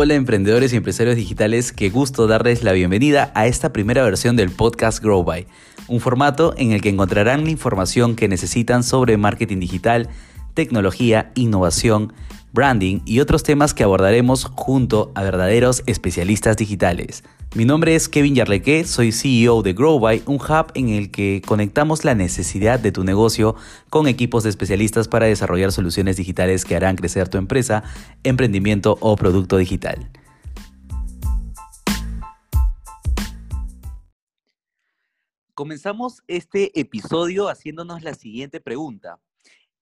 Hola emprendedores y empresarios digitales, qué gusto darles la bienvenida a esta primera versión del podcast Grow By, un formato en el que encontrarán la información que necesitan sobre marketing digital, tecnología, innovación, branding y otros temas que abordaremos junto a verdaderos especialistas digitales. Mi nombre es Kevin Yarleque, soy CEO de GrowBy, un hub en el que conectamos la necesidad de tu negocio con equipos de especialistas para desarrollar soluciones digitales que harán crecer tu empresa, emprendimiento o producto digital. Comenzamos este episodio haciéndonos la siguiente pregunta.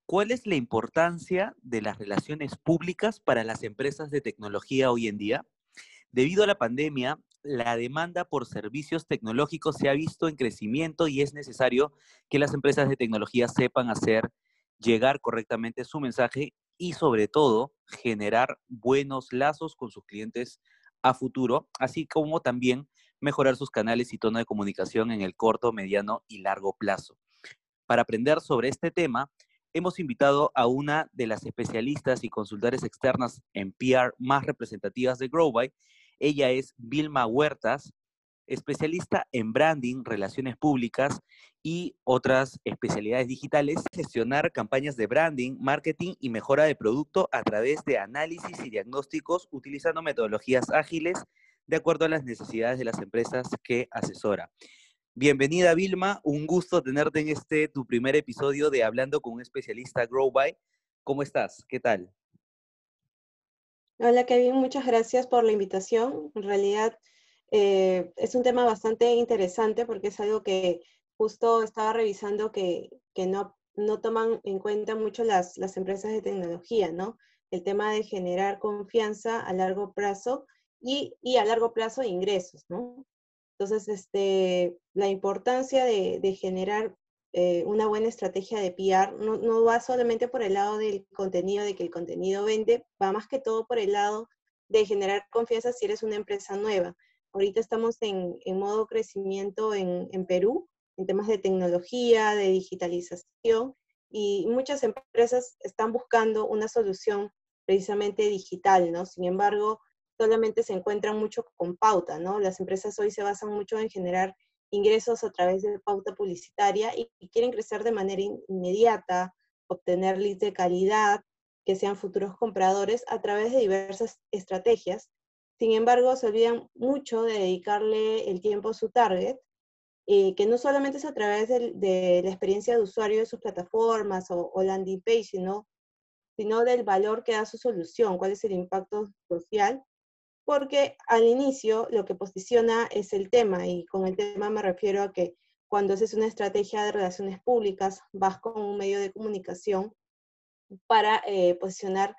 ¿Cuál es la importancia de las relaciones públicas para las empresas de tecnología hoy en día? Debido a la pandemia, la demanda por servicios tecnológicos se ha visto en crecimiento y es necesario que las empresas de tecnología sepan hacer llegar correctamente su mensaje y sobre todo generar buenos lazos con sus clientes a futuro, así como también mejorar sus canales y tono de comunicación en el corto, mediano y largo plazo. Para aprender sobre este tema, hemos invitado a una de las especialistas y consultores externas en PR más representativas de GrowBy. Ella es Vilma Huertas, especialista en branding, relaciones públicas y otras especialidades digitales, gestionar campañas de branding, marketing y mejora de producto a través de análisis y diagnósticos utilizando metodologías ágiles de acuerdo a las necesidades de las empresas que asesora. Bienvenida Vilma, un gusto tenerte en este tu primer episodio de Hablando con un especialista Grow By. ¿Cómo estás? ¿Qué tal? Hola Kevin, muchas gracias por la invitación. En realidad eh, es un tema bastante interesante porque es algo que justo estaba revisando que, no, no toman en cuenta mucho las, las empresas de tecnología, ¿no? El tema de generar confianza a largo plazo y, y a largo plazo ingresos, ¿no? Entonces, este, la importancia de, generar eh, una buena estrategia de PR no, va solamente por el lado del contenido, de que el contenido vende, va más que todo por el lado de generar confianza si eres una empresa nueva. Ahorita estamos en, modo crecimiento en, en Perú, en temas de tecnología, de digitalización, y muchas empresas están buscando una solución precisamente digital, ¿no? Sin embargo, solamente se encuentran mucho con pauta, ¿no? Las empresas hoy se basan mucho en generar ingresos a través de pauta publicitaria y, quieren crecer de manera inmediata, obtener leads de calidad, que sean futuros compradores a través de diversas estrategias. Sin embargo, se olvidan mucho de dedicarle el tiempo a su target, eh, que no solamente es a través de, la experiencia de usuario de sus plataformas o, o landing page, sino, sino del valor que da su solución, cuál es el impacto social porque al inicio lo que posiciona es el tema y con el tema me refiero a que cuando haces una estrategia de relaciones públicas, vas con un medio de comunicación para eh, posicionar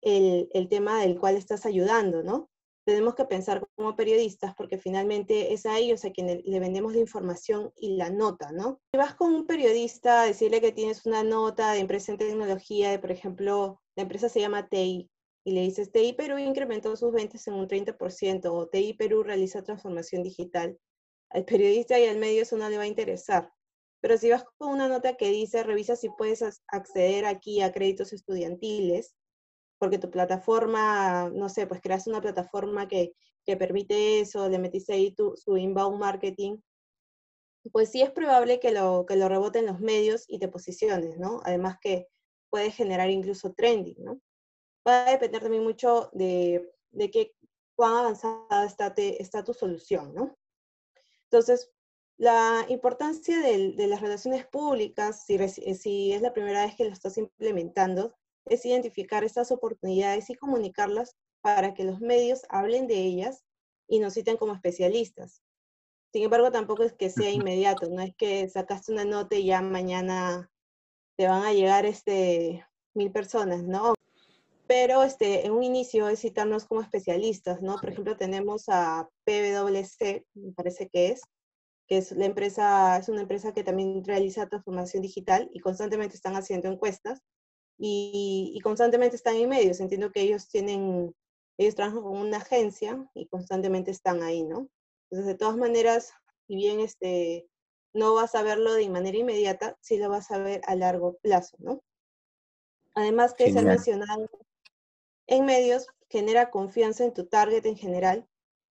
el, tema del cual estás ayudando, ¿no? Tenemos que pensar como periodistas porque finalmente es a ellos a quienes le vendemos la información y la nota, ¿no? Si vas con un periodista a decirle que tienes una nota de empresa en tecnología, de por ejemplo, la empresa se llama TI, y le dices, TI Perú incrementó sus ventas en un 30% o TI Perú realiza transformación digital, al periodista y al medio eso no le va a interesar. Pero si vas con una nota que dice, revisa si puedes acceder aquí a créditos estudiantiles, porque tu plataforma, no sé, pues creas una plataforma que, que permite eso, le metiste ahí tu, inbound marketing, pues sí es probable que lo, que lo reboten los medios y te posiciones, ¿no? Además que puede generar incluso trending, ¿no? Va a depender también mucho de, de qué, cuán avanzada está, está tu solución, ¿no? Entonces, la importancia de, de las relaciones públicas, si, si, es la primera vez que lo estás implementando, es identificar estas oportunidades y comunicarlas para que los medios hablen de ellas y nos citen como especialistas. Sin embargo, tampoco es que sea inmediato, no es que sacaste una nota y ya mañana te van a llegar este, mil personas, ¿no? Pero este, en un inicio es citarnos como especialistas, ¿no? Por ejemplo, tenemos a PwC, me parece que es, que es la empresa, es una empresa que también realiza transformación digital y constantemente están haciendo encuestas y, y constantemente están en medios. Entiendo que ellos tienen, ellos trabajan con una agencia y constantemente están ahí, ¿no? Entonces, de todas maneras, si bien este, no vas a verlo de manera inmediata, sí lo vas a ver a largo plazo, ¿no? Además que se ha mencionado en medios, genera confianza en tu target en general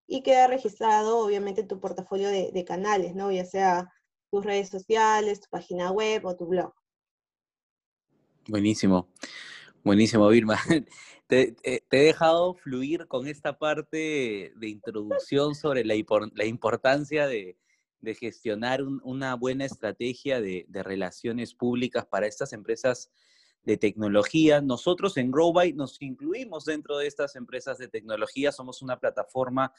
y queda registrado obviamente en tu portafolio de, de canales, ¿no? Ya sea tus redes sociales, tu página web o tu blog. Buenísimo, buenísimo, Vilma. Te, he dejado fluir con esta parte de introducción sobre la, la importancia de, de gestionar una buena estrategia de, de, relaciones públicas para estas empresas de tecnología. Nosotros en GrowBy nos incluimos dentro de estas empresas de tecnología. Somos una plataforma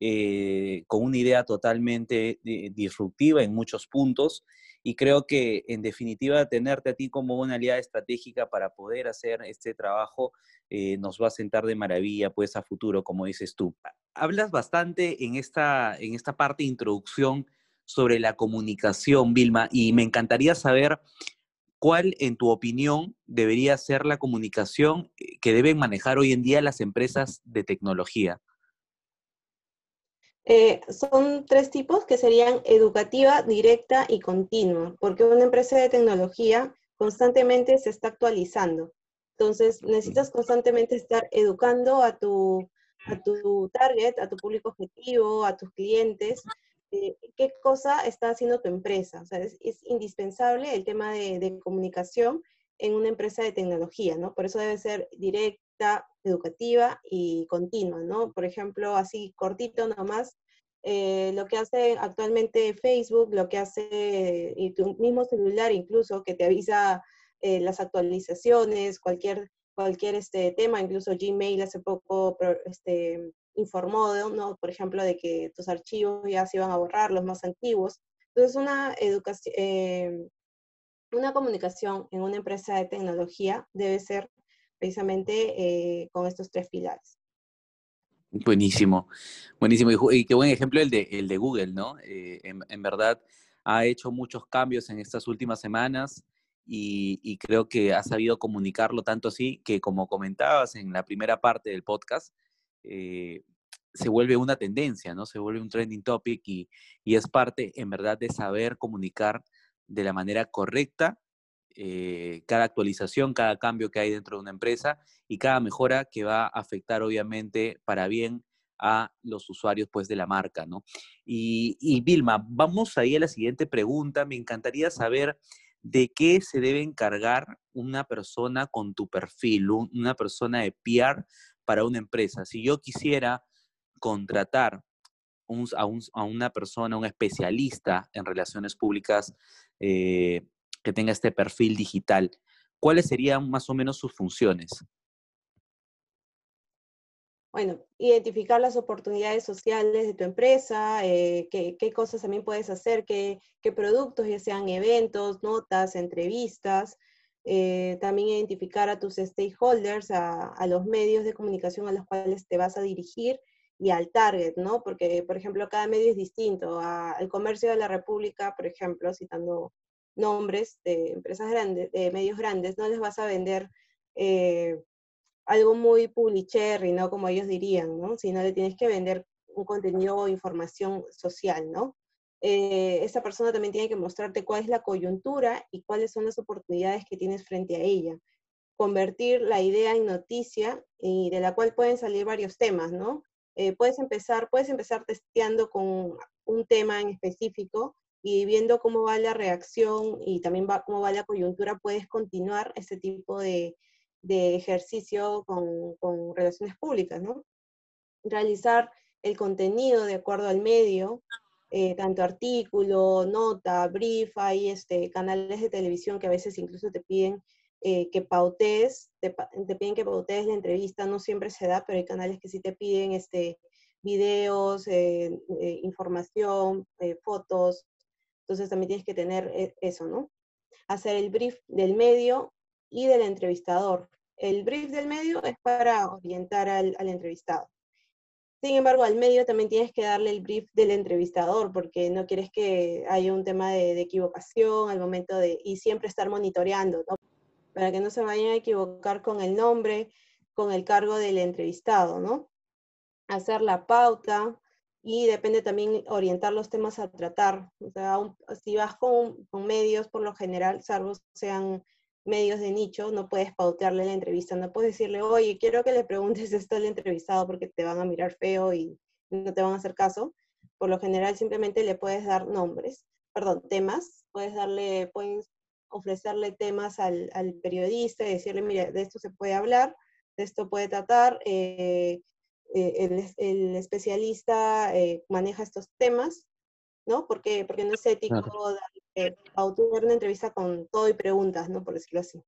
eh, con una idea totalmente eh, disruptiva en muchos puntos y creo que en definitiva tenerte a ti como una aliada estratégica para poder hacer este trabajo eh, nos va a sentar de maravilla pues a futuro, como dices tú. Hablas bastante en esta, en esta parte de introducción sobre la comunicación, Vilma, y me encantaría saber cuál, en tu opinión, debería ser la comunicación que deben manejar hoy en día las empresas de tecnología. Eh, son tres tipos que serían educativa, directa y continua, porque una empresa de tecnología constantemente se está actualizando. Entonces, necesitas constantemente estar educando a tu, a tu target, a tu público objetivo, a tus clientes, eh, qué cosa está haciendo tu empresa. O sea, es, indispensable el tema de, de, comunicación en una empresa de tecnología, ¿no? Por eso debe ser directa educativa y continua, ¿no? Por ejemplo, así cortito nomás, eh, lo que hace actualmente Facebook, lo que hace y tu mismo celular incluso, que te avisa eh, las actualizaciones, cualquier, cualquier este, tema, incluso Gmail hace poco este, informó, ¿no? por ejemplo, de que tus archivos ya se iban a borrar, los más antiguos. Entonces, una educación, eh, una comunicación en una empresa de tecnología debe ser precisamente eh, con estos tres pilares. Buenísimo, buenísimo. Y, qué buen ejemplo el de, el de Google, ¿no? Eh, en, verdad ha hecho muchos cambios en estas últimas semanas y, creo que ha sabido comunicarlo tanto así que, como comentabas en la primera parte del podcast, eh, se vuelve una tendencia, ¿no? Se vuelve un trending topic y, y es parte, en verdad, de saber comunicar de la manera correcta eh, cada actualización, cada cambio que hay dentro de una empresa y cada mejora que va a afectar obviamente para bien a los usuarios pues de la marca, ¿no? Y, Vilma, vamos ahí a la siguiente pregunta. Me encantaría saber de qué se debe encargar una persona con tu perfil, una persona de PR para una empresa. Si yo quisiera contratar a, una persona, un especialista en relaciones públicas eh, que tenga este perfil digital, ¿cuáles serían más o menos sus funciones? Bueno, identificar las oportunidades sociales de tu empresa, eh, qué, cosas también puedes hacer, qué, productos, ya sean eventos, notas, entrevistas. Eh, también identificar a tus stakeholders, a, a, los medios de comunicación a los cuales te vas a dirigir y al target, ¿no? Porque, por ejemplo, cada medio es distinto. al comercio de la República, por ejemplo, citando nombres de empresas grandes, de medios grandes, no les vas a vender eh, algo muy publicherry, ¿no? Como ellos dirían, ¿no? Sino le tienes que vender un contenido o información social, ¿no? Eh, esa persona también tiene que mostrarte cuál es la coyuntura y cuáles son las oportunidades que tienes frente a ella. Convertir la idea en noticia y de la cual pueden salir varios temas, ¿no? Eh, puedes, empezar, puedes empezar testeando con un tema en específico y viendo cómo va la reacción y también cómo va la coyuntura, puedes continuar ese tipo de, de ejercicio con, con, relaciones públicas, ¿no? Realizar el contenido de acuerdo al medio, eh, tanto artículo, nota, brief, hay este, canales de televisión que a veces incluso te piden eh, que pautes, te, piden que pautes la entrevista, no siempre se da, pero hay canales que sí te piden este, videos, eh, información, fotos, entonces también tienes que tener eso, ¿no? Hacer el brief del medio y del entrevistador. El brief del medio es para orientar al, entrevistado. Sin embargo, al medio también tienes que darle el brief del entrevistador, porque no quieres que haya un tema de, equivocación al momento de, y siempre estar monitoreando, ¿no? Para que no se vayan a equivocar con el nombre, con el cargo del entrevistado, ¿no? Hacer la pauta, y depende también orientar los temas a tratar. O sea, si vas con, con, medios, por lo general, salvo sean medios de nicho, no puedes pautearle la entrevista, no puedes decirle, oye, quiero que le preguntes esto al entrevistado porque te van a mirar feo y no te van a hacer caso. Por lo general simplemente le puedes dar nombres, perdón, temas, puedes darle, puedes ofrecerle temas al, periodista y decirle, mira, de esto se puede hablar, de esto puede tratar, eh, eh, el, especialista eh, maneja estos temas, ¿no? Porque, porque no es ético claro. Una entrevista con todo y preguntas, ¿no? Por decirlo así.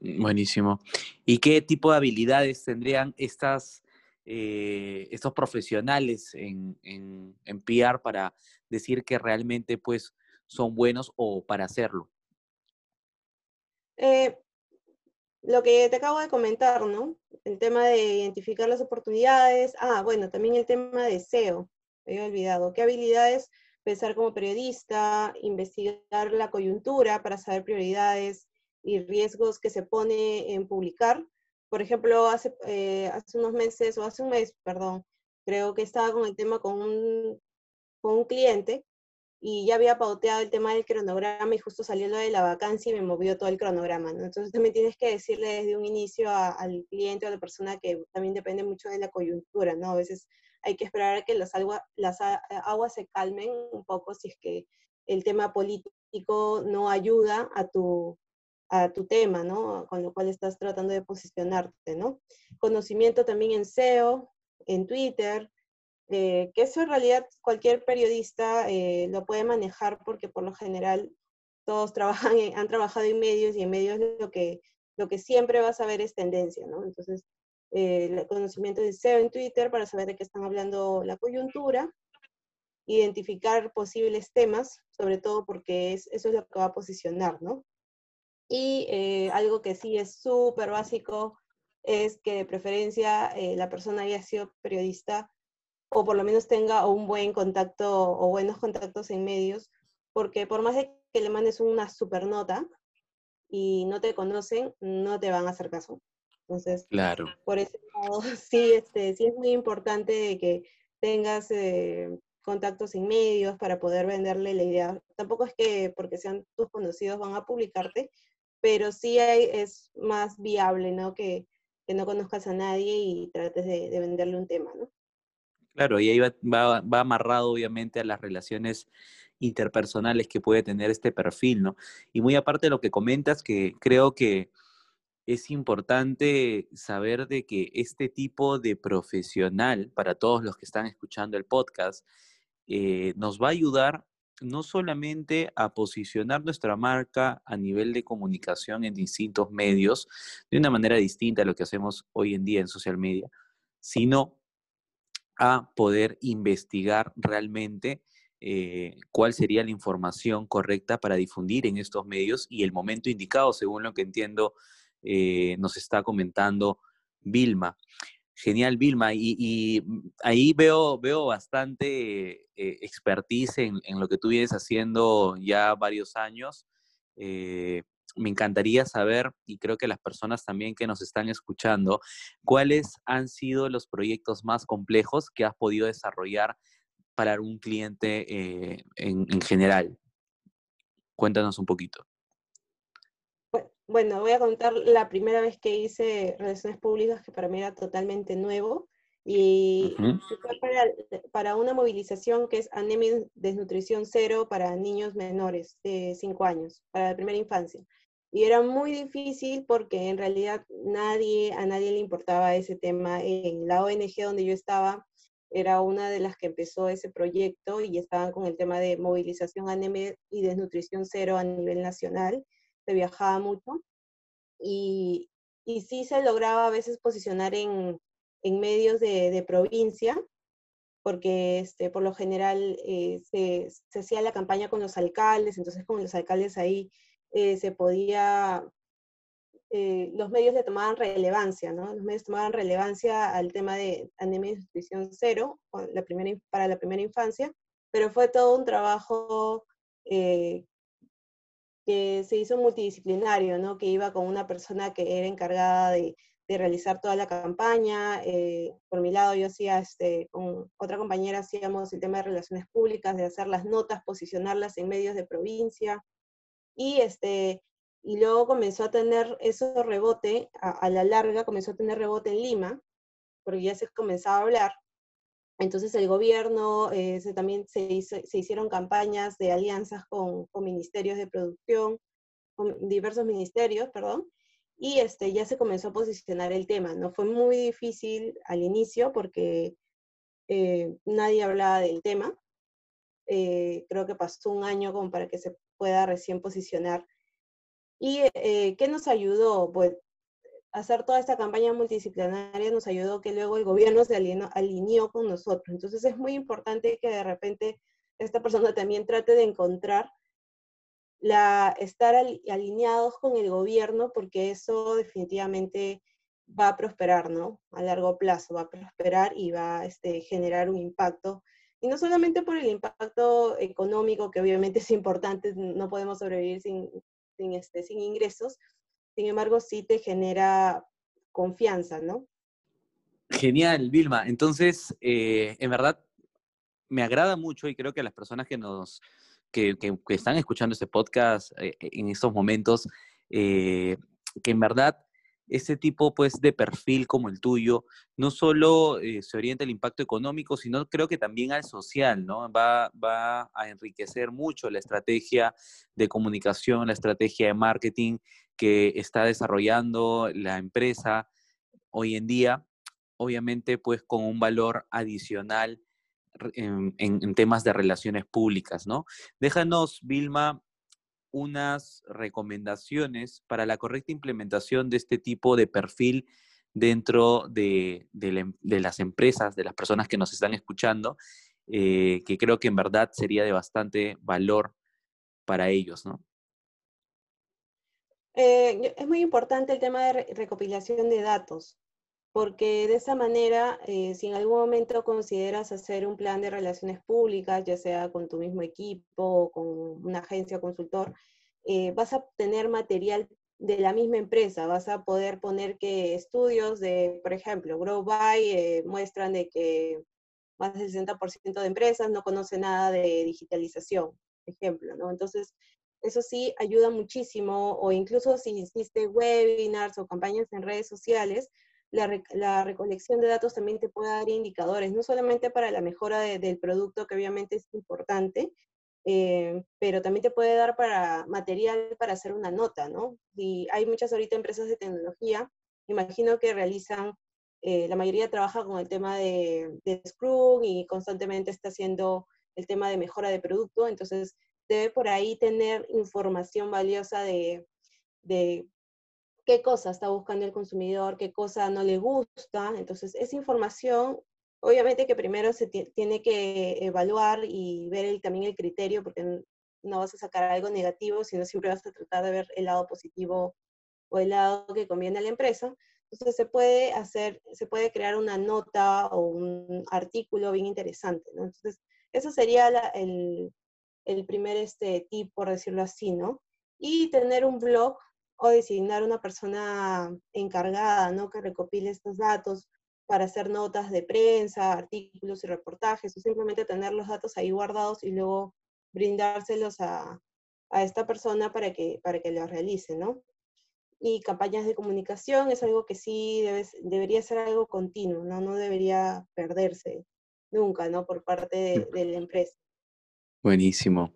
Buenísimo. ¿Y qué tipo de habilidades tendrían estas, estos profesionales en, en, en PR para decir que realmente pues son buenos o para hacerlo? Eh, lo que te acabo de comentar, ¿no? El tema de identificar las oportunidades. Ah, bueno, también el tema de SEO. Me había olvidado. ¿Qué habilidades pensar como periodista, investigar la coyuntura para saber prioridades y riesgos que se pone en publicar? Por ejemplo, hace, eh, hace unos meses, o hace un mes, perdón, creo que estaba con el tema con un, con un cliente y ya había pauteado el tema del cronograma y justo salió lo de la vacancia y me movió todo el cronograma, ¿no? Entonces también tienes que decirle desde un inicio al cliente o a la persona que también depende mucho de la coyuntura, ¿no? A veces hay que esperar a que las, las aguas se calmen un poco si es que el tema político no ayuda a tu, a tu tema, ¿no? Con lo cual estás tratando de posicionarte, ¿no? Conocimiento también en SEO, en Twitter, eh, que eso en realidad cualquier periodista eh, lo puede manejar porque por lo general todos trabajan han trabajado en medios y en medios lo que, lo que siempre vas a ver es tendencia, ¿no? Entonces, eh, el conocimiento de SEO en Twitter para saber de qué están hablando la coyuntura, identificar posibles temas, sobre todo porque es, eso es lo que va a posicionar, ¿no? Y algo que sí es súper básico es que de preferencia la persona haya sido periodista o por lo menos tenga un buen contacto o buenos contactos en medios, porque por más de que le mandes una super nota y no te conocen, no te van a hacer caso. Entonces, claro. por ese lado, sí, este, sí es muy importante que tengas eh, contactos en medios para poder venderle la idea. Tampoco es que porque sean tus conocidos van a publicarte, pero sí es más viable, ¿no? Que, que, no conozcas a nadie y trates de, de venderle un tema, ¿no? Claro, y ahí va, amarrado obviamente a las relaciones interpersonales que puede tener este perfil, ¿no? Y muy aparte de lo que comentas, que creo que es importante saber de que este tipo de profesional, para todos los que están escuchando el podcast, eh, nos va a ayudar no solamente a posicionar nuestra marca a nivel de comunicación en distintos medios de una manera distinta a lo que hacemos hoy en día en social media, sino a poder investigar realmente eh, cuál sería la información correcta para difundir en estos medios y el momento indicado, según lo que entiendo, eh, nos está comentando Vilma. Genial, Vilma. Y, ahí veo, veo bastante eh, expertise en, lo que tú vienes haciendo ya varios años me encantaría saber, y creo que las personas también que nos están escuchando, cuáles han sido los proyectos más complejos que has podido desarrollar para un cliente eh, en, general. Cuéntanos un poquito. Bueno, voy a contar la primera vez que hice relaciones públicas, que para mí era totalmente nuevo, y fue para, para, una movilización que es anemia desnutrición cero para niños menores de 5 años, para la primera infancia. Y era muy difícil porque en realidad nadie, a nadie le importaba ese tema. En la ONG donde yo estaba, era una de las que empezó ese proyecto y estaban con el tema de movilización anemia y desnutrición cero a nivel nacional. Se viajaba mucho y, y sí se lograba a veces posicionar en, en medios de, de, provincia, porque este, por lo general eh, se, se hacía la campaña con los alcaldes, entonces con los alcaldes ahí eh, se podía, eh, los medios le tomaban relevancia, ¿no? Los medios tomaban relevancia al tema de anemia y nutrición cero la primera, para la primera infancia, pero fue todo un trabajo eh, que se hizo multidisciplinario, ¿no? Que iba con una persona que era encargada de, de realizar toda la campaña. por mi lado, yo hacía, este, con otra compañera hacíamos el tema de relaciones públicas, de hacer las notas, posicionarlas en medios de provincia, y, este, y luego comenzó a tener eso rebote, a, la larga comenzó a tener rebote en Lima, porque ya se comenzaba a hablar. Entonces el gobierno, eh, se, también se, se, hicieron campañas de alianzas con, con, ministerios de producción, con diversos ministerios, perdón, y este, ya se comenzó a posicionar el tema. No fue muy difícil al inicio porque eh, nadie hablaba del tema. Eh, creo que pasó un año como para que se pueda recién posicionar. ¿Y eh, qué nos ayudó? Pues hacer toda esta campaña multidisciplinaria nos ayudó que luego el gobierno se alineó con nosotros. Entonces es muy importante que de repente esta persona también trate de encontrar la, estar alineados con el gobierno porque eso definitivamente va a prosperar, ¿no? A largo plazo va a prosperar y va a este, generar un impacto. Y no solamente por el impacto económico, que obviamente es importante, no podemos sobrevivir sin, sin, este, sin ingresos, sin embargo sí te genera confianza, ¿no? Genial, Vilma. Entonces, eh, en verdad, me agrada mucho y creo que las personas que nos, que, están escuchando este podcast eh, en estos momentos, eh, que en verdad ese tipo pues, de perfil como el tuyo no solo eh, se orienta al impacto económico, sino creo que también al social, ¿no? Va, va a enriquecer mucho la estrategia de comunicación, la estrategia de marketing que está desarrollando la empresa hoy en día, obviamente pues con un valor adicional en, temas de relaciones públicas, ¿no? Déjanos, Vilma, unas recomendaciones para la correcta implementación de este tipo de perfil dentro de, em, las empresas, de las personas que nos están escuchando, eh, que creo que en verdad sería de bastante valor para ellos, ¿no? Eh, es muy importante el tema de recopilación de datos porque de esa manera, eh, si en algún momento consideras hacer un plan de relaciones públicas, ya sea con tu mismo equipo o con una agencia consultor, eh, vas a tener material de la misma empresa, vas a poder poner que estudios de, por ejemplo, Grow By eh, muestran de que más del 60% de empresas no conoce nada de digitalización, por ejemplo, ¿no? Entonces, eso sí ayuda muchísimo, o incluso si hiciste webinars o campañas en redes sociales, la, recolección de datos también te puede dar indicadores, no solamente para la mejora del producto, que obviamente es importante, eh, pero también te puede dar para material para hacer una nota, ¿no? Y hay muchas ahorita empresas de tecnología, imagino que realizan, eh, la mayoría trabaja con el tema de, de Scrum y constantemente está haciendo el tema de mejora de producto, entonces debe por ahí tener información valiosa de, de qué cosa está buscando el consumidor, qué cosa no le gusta. Entonces, esa información, obviamente que primero se tiene que evaluar y ver también el criterio, porque no vas a sacar algo negativo, sino siempre vas a tratar de ver el lado positivo o el lado que conviene a la empresa. Entonces, se puede hacer, se puede crear una nota o un artículo bien interesante, Entonces, eso sería el, el primer este, tip, por decirlo así, ¿no? Y tener un blog o designar una persona encargada, ¿no? Que recopile estos datos para hacer notas de prensa, artículos y reportajes, o simplemente tener los datos ahí guardados y luego brindárselos a, a esta persona para que, para que los realice, ¿no? Y campañas de comunicación es algo que sí debería ser algo continuo, ¿no? No debería perderse nunca, ¿no? Por parte de, de la empresa. Buenísimo.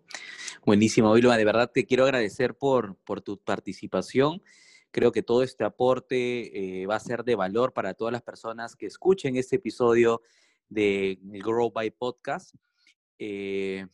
Buenísimo, Vilma. De verdad te quiero agradecer por, por tu participación. Creo que todo este aporte eh, va a ser de valor para todas las personas que escuchen este episodio de Grow by Podcast. Eh,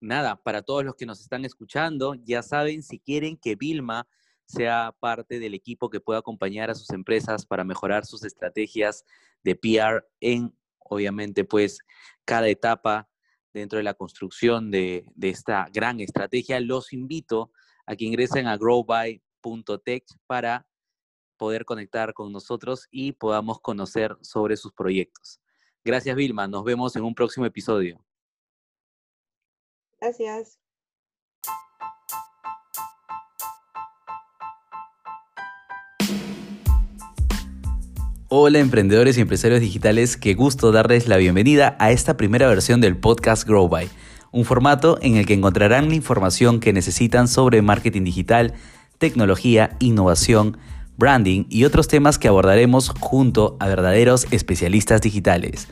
nada, para todos los que nos están escuchando, ya saben, si quieren que Vilma sea parte del equipo que pueda acompañar a sus empresas para mejorar sus estrategias de PR en, obviamente, pues cada etapa dentro de la construcción de, esta gran estrategia, los invito a que ingresen a growby.tech para poder conectar con nosotros y podamos conocer sobre sus proyectos. Gracias, Vilma. Nos vemos en un próximo episodio. Gracias. Hola emprendedores y empresarios digitales, qué gusto darles la bienvenida a esta primera versión del podcast Grow By, un formato en el que encontrarán la información que necesitan sobre marketing digital, tecnología, innovación, branding y otros temas que abordaremos junto a verdaderos especialistas digitales.